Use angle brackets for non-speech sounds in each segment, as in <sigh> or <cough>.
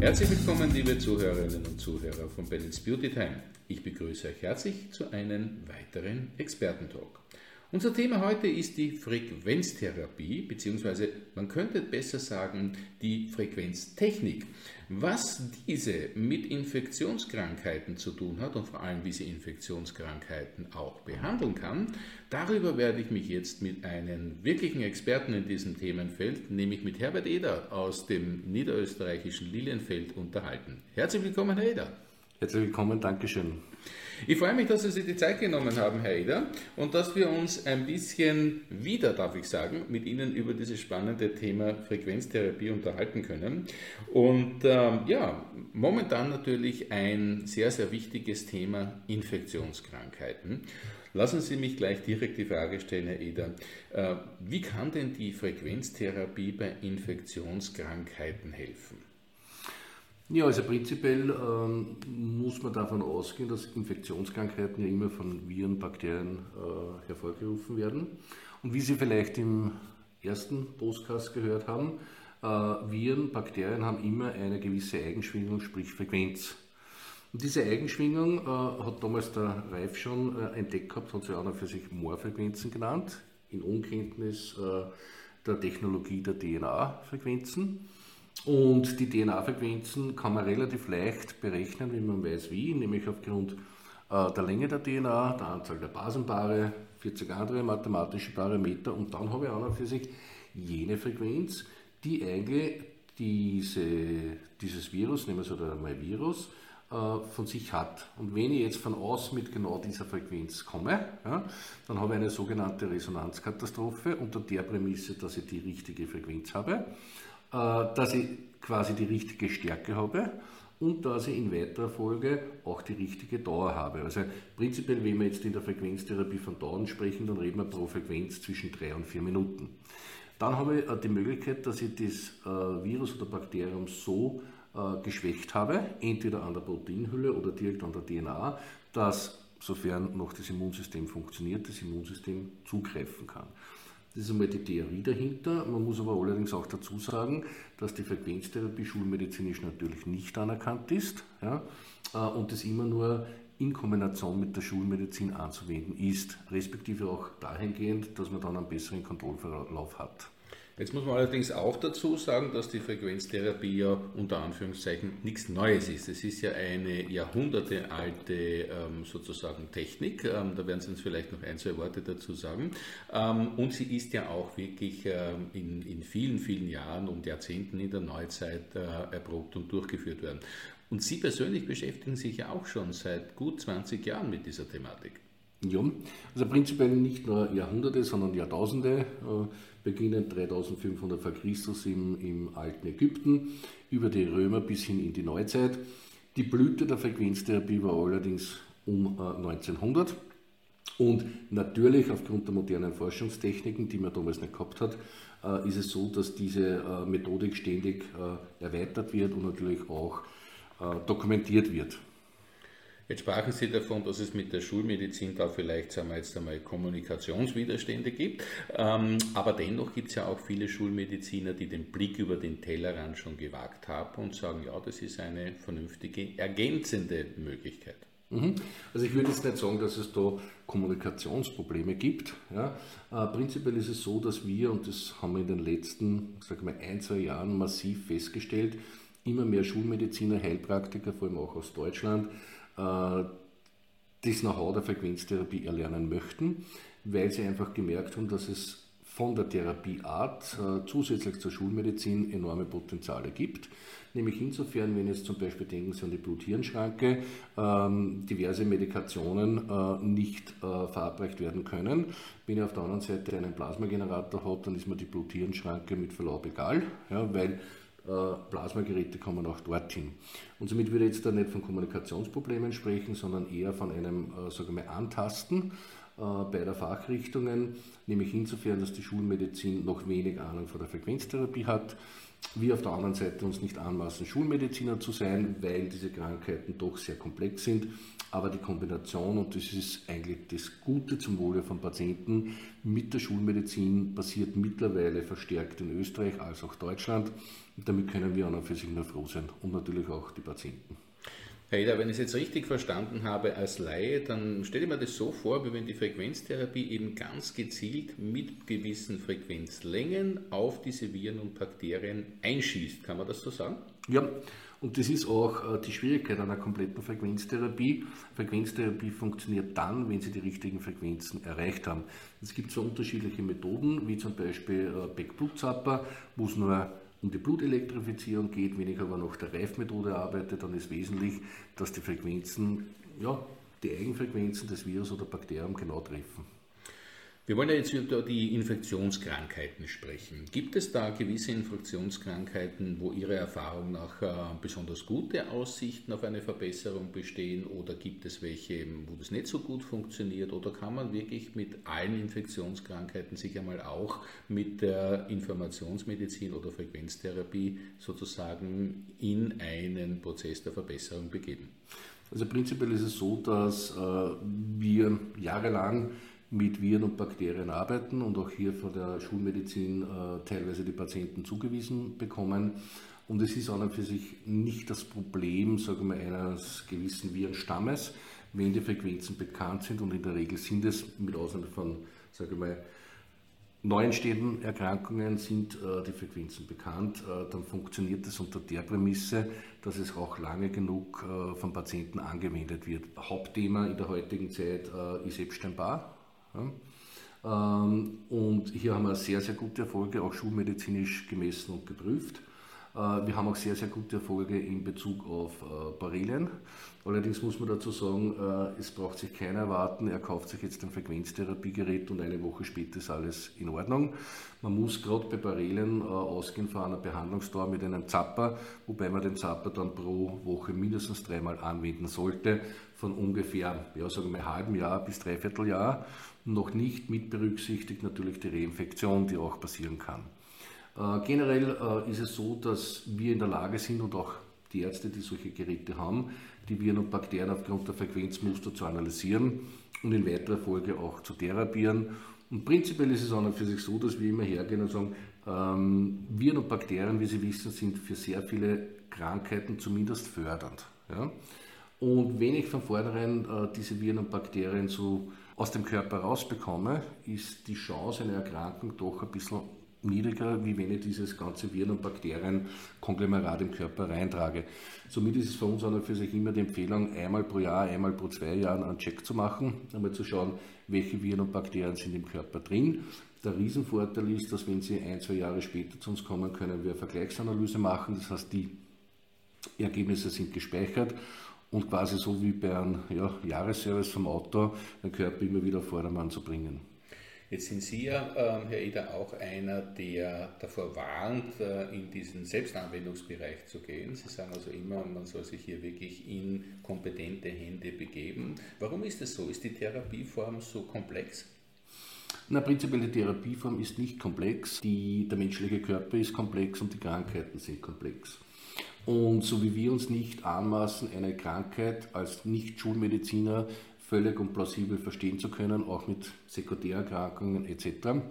Herzlich willkommen, liebe Zuhörerinnen und Zuhörer von Balance Beauty Time. Ich begrüße euch herzlich zu einem weiteren Expertentalk. Unser Thema heute ist die Frequenztherapie, beziehungsweise man könnte besser sagen die Frequenztechnik. Was diese mit Infektionskrankheiten zu tun hat und vor allem wie sie Infektionskrankheiten auch behandeln kann, darüber werde ich mich jetzt mit einem wirklichen Experten in diesem Themenfeld, nämlich mit Herbert Eder aus dem niederösterreichischen Lilienfeld unterhalten. Herzlich willkommen, Herr Eder. Herzlich willkommen, Dankeschön. Ich freue mich, dass Sie sich die Zeit genommen haben, Herr Eder, und dass wir uns ein bisschen wieder, darf ich sagen, mit Ihnen über dieses spannende Thema Frequenztherapie unterhalten können. Und ähm, ja, momentan natürlich ein sehr, sehr wichtiges Thema Infektionskrankheiten. Lassen Sie mich gleich direkt die Frage stellen, Herr Eder. Äh, wie kann denn die Frequenztherapie bei Infektionskrankheiten helfen? Ja, also prinzipiell ähm, muss man davon ausgehen, dass Infektionskrankheiten ja immer von Viren, Bakterien äh, hervorgerufen werden. Und wie Sie vielleicht im ersten Podcast gehört haben, äh, Viren, Bakterien haben immer eine gewisse Eigenschwingung, sprich Frequenz. Und diese Eigenschwingung äh, hat damals der Reif schon äh, entdeckt gehabt, hat sie auch noch für sich Moorfrequenzen genannt, in Unkenntnis äh, der Technologie der DNA-Frequenzen. Und die DNA-Frequenzen kann man relativ leicht berechnen, wenn man weiß wie, nämlich aufgrund äh, der Länge der DNA, der Anzahl der Basenpaare, 40 andere mathematische Parameter und dann habe ich auch noch für sich jene Frequenz, die eigentlich diese, dieses Virus, nehmen wir es oder mal Virus, äh, von sich hat. Und wenn ich jetzt von außen mit genau dieser Frequenz komme, ja, dann habe ich eine sogenannte Resonanzkatastrophe unter der Prämisse, dass ich die richtige Frequenz habe. Äh, dass ich quasi die richtige Stärke habe und dass ich in weiterer Folge auch die richtige Dauer habe. Also prinzipiell, wenn wir jetzt in der Frequenztherapie von Dauern sprechen, dann reden wir pro Frequenz zwischen drei und vier Minuten. Dann habe ich äh, die Möglichkeit, dass ich das äh, Virus oder Bakterium so geschwächt habe, entweder an der Proteinhülle oder direkt an der DNA, dass, sofern noch das Immunsystem funktioniert, das Immunsystem zugreifen kann. Das ist einmal die Theorie dahinter. Man muss aber allerdings auch dazu sagen, dass die Frequenztherapie schulmedizinisch natürlich nicht anerkannt ist ja, äh, und das immer nur in Kombination mit der Schulmedizin anzuwenden ist, respektive auch dahingehend, dass man dann einen besseren Kontrollverlauf hat. Jetzt muss man allerdings auch dazu sagen, dass die Frequenztherapie ja unter Anführungszeichen nichts Neues ist. Es ist ja eine jahrhundertealte ähm, sozusagen Technik. Ähm, da werden Sie uns vielleicht noch ein, zwei Worte dazu sagen. Ähm, und sie ist ja auch wirklich ähm, in, in vielen, vielen Jahren und Jahrzehnten in der Neuzeit äh, erprobt und durchgeführt worden. Und Sie persönlich beschäftigen sich ja auch schon seit gut 20 Jahren mit dieser Thematik. Ja, also prinzipiell nicht nur Jahrhunderte, sondern Jahrtausende, äh, beginnend 3500 vor Christus im, im alten Ägypten, über die Römer bis hin in die Neuzeit. Die Blüte der Frequenztherapie war allerdings um 1900. Äh, Und natürlich aufgrund der modernen Forschungstechniken, die man damals nicht gehabt hat, äh, ist es so, dass diese Methodik ständig erweitert wird und natürlich auch dokumentiert wird. Jetzt sprachen Sie davon, dass es mit der Schulmedizin da vielleicht, sagen wir jetzt einmal, Kommunikationswiderstände gibt. Ähm, aber dennoch gibt es ja auch viele Schulmediziner, die den Blick über den Tellerrand schon gewagt haben und sagen, ja, das ist eine vernünftige, ergänzende Möglichkeit. Mhm. Also ich würde jetzt nicht sagen, dass es da Kommunikationsprobleme gibt. Ja. Äh, prinzipiell ist es so, dass wir, und das haben wir in den letzten sag mal, ein, zwei Jahren massiv festgestellt, immer mehr Schulmediziner, Heilpraktiker, vor allem auch aus Deutschland, das Know-how der Frequenztherapie erlernen möchten, weil sie einfach gemerkt haben, dass es von der Therapieart äh, zusätzlich zur Schulmedizin enorme Potenziale gibt. Nämlich insofern, wenn jetzt zum Beispiel denken Sie an die Blut-Hirn-Schranke, ähm, diverse Medikationen äh, nicht äh, verabreicht werden können. Wenn ich auf der anderen Seite einen Plasmagenerator habe, dann ist mir die Blut-Hirn-Schranke mit Verlaub egal, ja, weil Plasmageräte kommen auch dorthin. Und somit würde ich jetzt da nicht von Kommunikationsproblemen sprechen, sondern eher von einem, äh, sagen wir, Antasten äh, beider Fachrichtungen, nämlich insofern, dass die Schulmedizin noch wenig Ahnung von der Frequenztherapie hat, wir auf der anderen Seite uns nicht anmaßen, Schulmediziner zu sein, weil diese Krankheiten doch sehr komplex sind aber die Kombination, und das ist eigentlich das Gute zum Wohle von Patienten, mit der Schulmedizin passiert mittlerweile verstärkt in Österreich als auch Deutschland. Und damit können wir an und für sich nur froh sein und natürlich auch die Patienten. Herr Eder, wenn ich es jetzt richtig verstanden habe als Laie, dann stelle ich mir das so vor, wie wenn die Frequenztherapie eben ganz gezielt mit gewissen Frequenzlängen auf diese Viren und Bakterien einschießt. Kann man das so sagen? Ja, und das ist auch äh, die Schwierigkeit einer kompletten Frequenztherapie. Frequenztherapie funktioniert dann, wenn Sie die richtigen Frequenzen erreicht haben. Es gibt so unterschiedliche Methoden, wie zum Beispiel äh, Beckblutzapper, wo es nur um die Blutelektrifizierung geht, wenn ich aber nach der Reifmethode arbeite, dann ist wesentlich, dass die Frequenzen, ja, die Eigenfrequenzen des Virus oder Bakterium genau treffen. Wir wollen ja jetzt über die Infektionskrankheiten sprechen. Gibt es da gewisse Infektionskrankheiten, wo Ihrer Erfahrung nach äh, besonders gute Aussichten auf eine Verbesserung bestehen oder gibt es welche, wo das nicht so gut funktioniert oder kann man wirklich mit allen Infektionskrankheiten sich einmal auch mit der Informationsmedizin oder Frequenztherapie sozusagen in einen Prozess der Verbesserung begeben? Also prinzipiell ist es so, dass äh, wir jahrelang mit Viren und Bakterien arbeiten und auch hier von der Schulmedizin äh, teilweise die Patienten zugewiesen bekommen. Und es ist an und für sich nicht das Problem, sagen wir, eines gewissen Virenstammes, wenn die Frequenzen bekannt sind und in der Regel sind es, mit Ausnahme von, sage ich mal, neu entstehenden Erkrankungen sind äh, die Frequenzen bekannt, äh, dann funktioniert es unter der Prämisse, dass es auch lange genug äh, von Patienten angewendet wird. Hauptthema in der heutigen Zeit äh, ist Epstein-Barr, und hier haben wir sehr, sehr gute Erfolge, auch schulmedizinisch gemessen und geprüft. Äh, wir haben auch sehr, sehr gute Erfolge in Bezug auf äh, Barilien. Allerdings muss man dazu sagen, äh, es braucht sich keiner erwarten, er kauft sich jetzt ein Frequenztherapiegerät und eine Woche später ist alles in Ordnung. Man muss gerade bei Barilien ausgehen von einer Behandlungsdauer mit einem Zapper, wobei man den Zapper dann pro Woche mindestens dreimal anwenden sollte, von ungefähr, ja, sagen wir, halben Jahr bis dreiviertel Jahr noch nicht mit berücksichtigt natürlich die Reinfektion, die auch passieren kann. Äh, generell äh, ist es so, dass wir in der Lage sind und auch die Ärzte, die solche Geräte haben, die Viren und Bakterien aufgrund der Frequenzmuster zu analysieren und in weiterer Folge auch zu therapieren. Und prinzipiell ist es an und für sich so, dass wir immer hergehen und sagen, ähm, Viren und Bakterien, wie Sie wissen, sind für sehr viele Krankheiten zumindest fördernd. Ja? Und wenn ich von vornherein äh, diese Viren und Bakterien so aus dem Körper rausbekomme, ist die Chance einer Erkrankung doch ein bisschen niedriger, wie wenn ich dieses ganze Viren- und Bakterienkonglomerat im Körper reintrage. Somit ist es für uns und für sich immer die Empfehlung, einmal pro Jahr, einmal pro zwei Jahren einen Check zu machen, einmal zu schauen, welche Viren und Bakterien sind im Körper drin. Der Riesenvorteil ist, dass wenn Sie ein, zwei Jahre später zu uns kommen, können wir eine Vergleichsanalyse machen. Das heißt, die Ergebnisse sind gespeichert und quasi so wie bei einem ja, Jahresservice vom Auto den Körper immer wieder Vordermann zu bringen. Jetzt sind Sie ja, äh, Herr Eder, auch einer, der davor warnt, äh, in diesen Selbstanwendungsbereich zu gehen. Sie sagen also immer, man soll sich hier wirklich in kompetente Hände begeben. Warum ist das so? Ist die Therapieform so komplex? Na, prinzipiell die Therapieform ist nicht komplex. Die, der menschliche Körper ist komplex und die Krankheiten sind komplex. Und so wie wir uns nicht anmaßen, eine Krankheit als Nicht-Schulmediziner völlig und plausibel verstehen zu können, auch mit Sekundärerkrankungen etc.,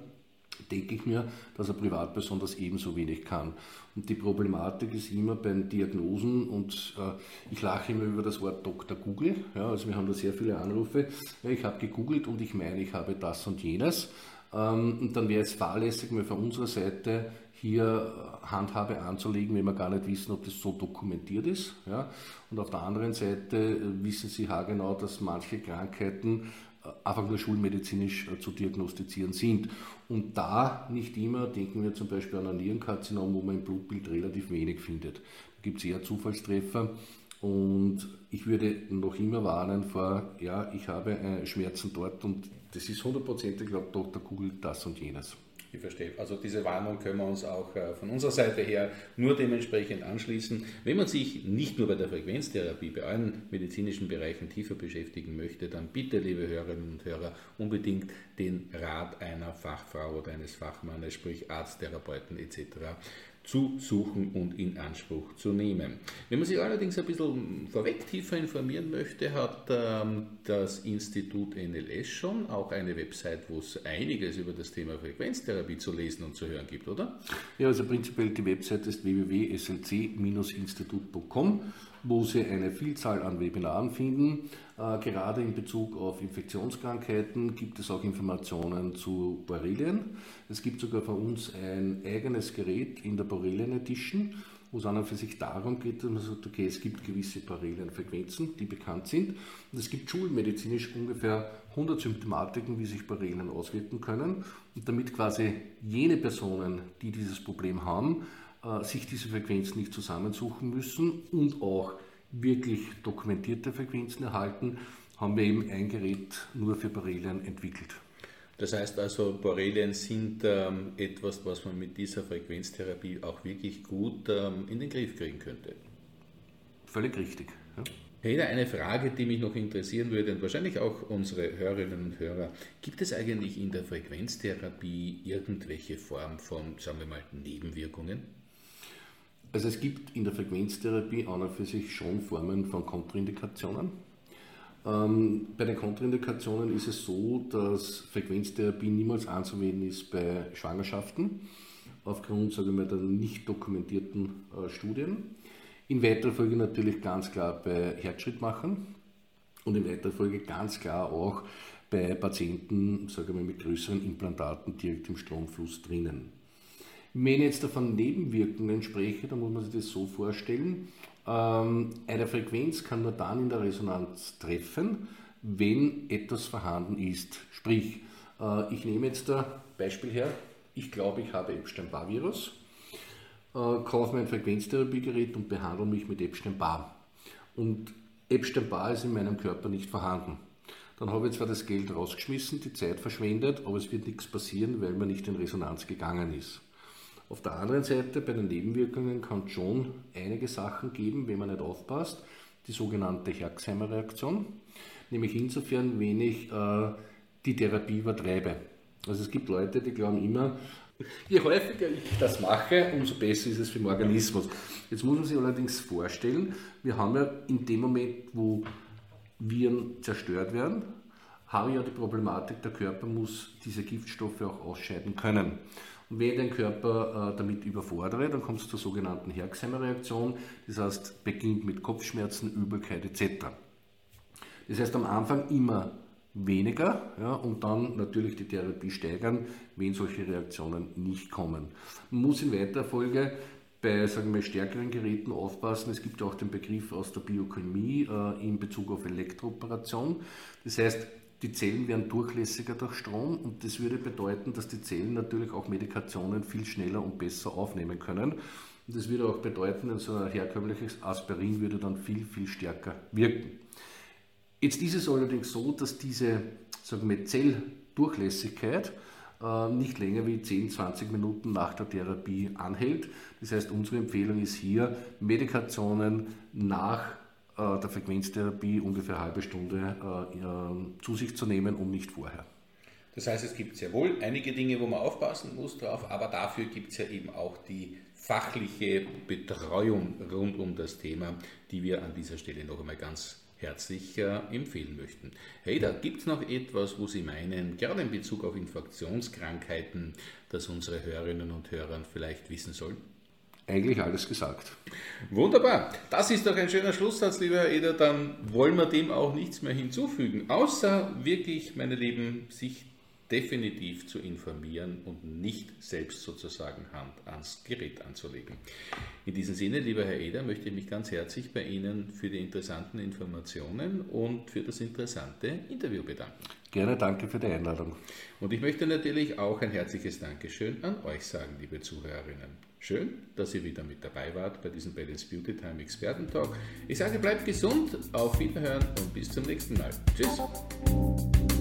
denke ich mir, dass eine Privatperson das ebenso wenig kann. Und die Problematik ist immer bei den Diagnosen und äh, ich lache immer über das Wort Dr. Google. Ja, also wir haben da sehr viele Anrufe. Ja, ich habe gegoogelt und ich meine, ich habe das und jenes. Ähm, und dann wäre es fahrlässig, mal von unserer Seite hier Handhabe anzulegen, wenn wir gar nicht wissen, ob das so dokumentiert ist. Ja? Und auf der anderen Seite äh, wissen Sie haargenau, dass manche Krankheiten äh, einfach nur schulmedizinisch äh, zu diagnostizieren sind. Und da nicht immer, denken wir zum Beispiel an ein Nierenkarzinom, wo man im Blutbild relativ wenig findet. Da gibt es eher Zufallstreffer. Und ich würde noch immer warnen vor, ja, ich habe Schmerzen dort und das ist hundertprozentig, glaube Dr. Kugel das und jenes. Ich verstehe. Also diese Warnung können wir uns auch äh, von unserer Seite her nur dementsprechend anschließen. Wenn man sich nicht nur bei der Frequenztherapie, bei allen medizinischen Bereichen tiefer beschäftigen möchte, dann bitte, liebe Hörerinnen und Hörer, unbedingt den Rat einer Fachfrau oder eines Fachmannes, sprich Arzt, Therapeuten etc zu suchen und in Anspruch zu nehmen. Wenn man sich allerdings ein bisschen vorweg tiefer informieren möchte, hat ähm, das Institut NLS schon auch eine Website, wo es einiges über das Thema Frequenztherapie zu lesen und zu hören gibt, oder? Ja, also prinzipiell die Website ist www.slc-institut.com wo Sie eine Vielzahl an Webinaren finden. Äh, gerade in Bezug auf Infektionskrankheiten gibt es auch Informationen zu Borrelien. Es gibt sogar von uns ein eigenes Gerät in der Borrelien Edition, wo es an und für sich darum geht, dass man sagt, okay, es gibt gewisse Borrelienfrequenzen, die bekannt sind. Und es gibt schulmedizinisch ungefähr 100 Symptomatiken, wie sich Borrelien auswirken können. Und damit quasi jene Personen, die dieses Problem haben, sich diese Frequenzen nicht zusammensuchen müssen und auch wirklich dokumentierte Frequenzen erhalten, haben wir eben ein Gerät nur für Borrelien entwickelt. Das heißt also, Borrelien sind ähm, etwas, was man mit dieser Frequenztherapie auch wirklich gut ähm, in den Griff kriegen könnte. Völlig richtig. Ja. Peter, eine Frage, die mich noch interessieren würde und wahrscheinlich auch unsere Hörerinnen und Hörer. Gibt es eigentlich in der Frequenztherapie irgendwelche Form von, sagen wir mal, Nebenwirkungen? Also es gibt in der Frequenztherapie an und für sich schon Formen von Kontraindikationen. Ähm, bei den Kontraindikationen ist es so, dass Frequenztherapie niemals anzuwenden ist bei Schwangerschaften, aufgrund sagen wir, der nicht dokumentierten äh, Studien. In weiterer Folge natürlich ganz klar bei Herzschrittmachern und in weiterer Folge ganz klar auch bei Patienten sagen wir, mit größeren Implantaten direkt im Stromfluss drinnen. Wenn ich jetzt davon Nebenwirkungen spreche, dann muss man sich das so vorstellen, ähm, eine Frequenz kann nur dann in der Resonanz treffen, wenn etwas vorhanden ist. Sprich, äh, ich nehme jetzt ein Beispiel her, ich glaube, ich habe Epstein-Barr-Virus, äh, kaufe mein Frequenztherapiegerät und behandle mich mit Epstein-Barr. Und Epstein-Barr ist in meinem Körper nicht vorhanden. Dann habe ich zwar das Geld rausgeschmissen, die Zeit verschwendet, aber es wird nichts passieren, weil man nicht in Resonanz gegangen ist. Auf der anderen Seite, bei den Nebenwirkungen kann es schon einige Sachen geben, wenn man nicht aufpasst. Die sogenannte Herxheimer-Reaktion, nämlich insofern, wenn ich äh, die Therapie übertreibe. Also es gibt Leute, die glauben immer, <laughs> je häufiger ich das mache, umso besser ist es für den Organismus. Jetzt muss man sich allerdings vorstellen, wir haben ja in dem Moment, wo Viren zerstört werden, haben wir ja die Problematik, der Körper muss diese Giftstoffe auch ausscheiden können. Und wenn ich den Körper äh, damit überfordere, dann kommt es zur sogenannten Herxheimer-Reaktion. Das heißt, beginnt mit Kopfschmerzen, Übelkeit etc. Das heißt, am Anfang immer weniger ja, und dann natürlich die Therapie steigern, wenn solche Reaktionen nicht kommen. Man muss in weiterer Folge bei sagen wir, stärkeren Geräten aufpassen. Es gibt auch den Begriff aus der Biochemie äh, in Bezug auf Elektrooperation. Das heißt, die Zellen werden durchlässiger durch Strom und das würde bedeuten, dass die Zellen natürlich auch Medikationen viel schneller und besser aufnehmen können. Und das würde auch bedeuten, so ein herkömmliches Aspirin würde dann viel, viel stärker wirken. Jetzt ist es allerdings so, dass diese sagen wir, Zelldurchlässigkeit äh, nicht länger wie 10, 20 Minuten nach der Therapie anhält. Das heißt, unsere Empfehlung ist hier, Medikationen nach der Frequenztherapie ungefähr eine halbe Stunde äh, zu sich zu nehmen und nicht vorher. Das heißt, es gibt sehr wohl einige Dinge, wo man aufpassen muss drauf, aber dafür gibt es ja eben auch die fachliche Betreuung rund um das Thema, die wir an dieser Stelle noch einmal ganz herzlich äh, empfehlen möchten. Hey, da gibt es noch etwas, wo Sie meinen, gerade in Bezug auf Infektionskrankheiten, dass unsere Hörerinnen und Hörer vielleicht wissen sollen? Eigentlich alles gesagt. Wunderbar. Das ist doch ein schöner Schlusssatz, lieber Herr Eder. Dann wollen wir dem auch nichts mehr hinzufügen, außer wirklich, meine Lieben, sich definitiv zu informieren und nicht selbst sozusagen Hand ans Gerät anzulegen. In diesem Sinne, lieber Herr Eder, möchte ich mich ganz herzlich bei Ihnen für die interessanten Informationen und für das interessante Interview bedanken. Gerne, danke für die Einladung. Und ich möchte natürlich auch ein herzliches Dankeschön an euch sagen, liebe Zuhörerinnen. Schön, dass ihr wieder mit dabei wart bei diesem Balance Beauty Time Experten Talk. Ich sage, bleibt gesund, auf Wiederhören und bis zum nächsten Mal. Tschüss.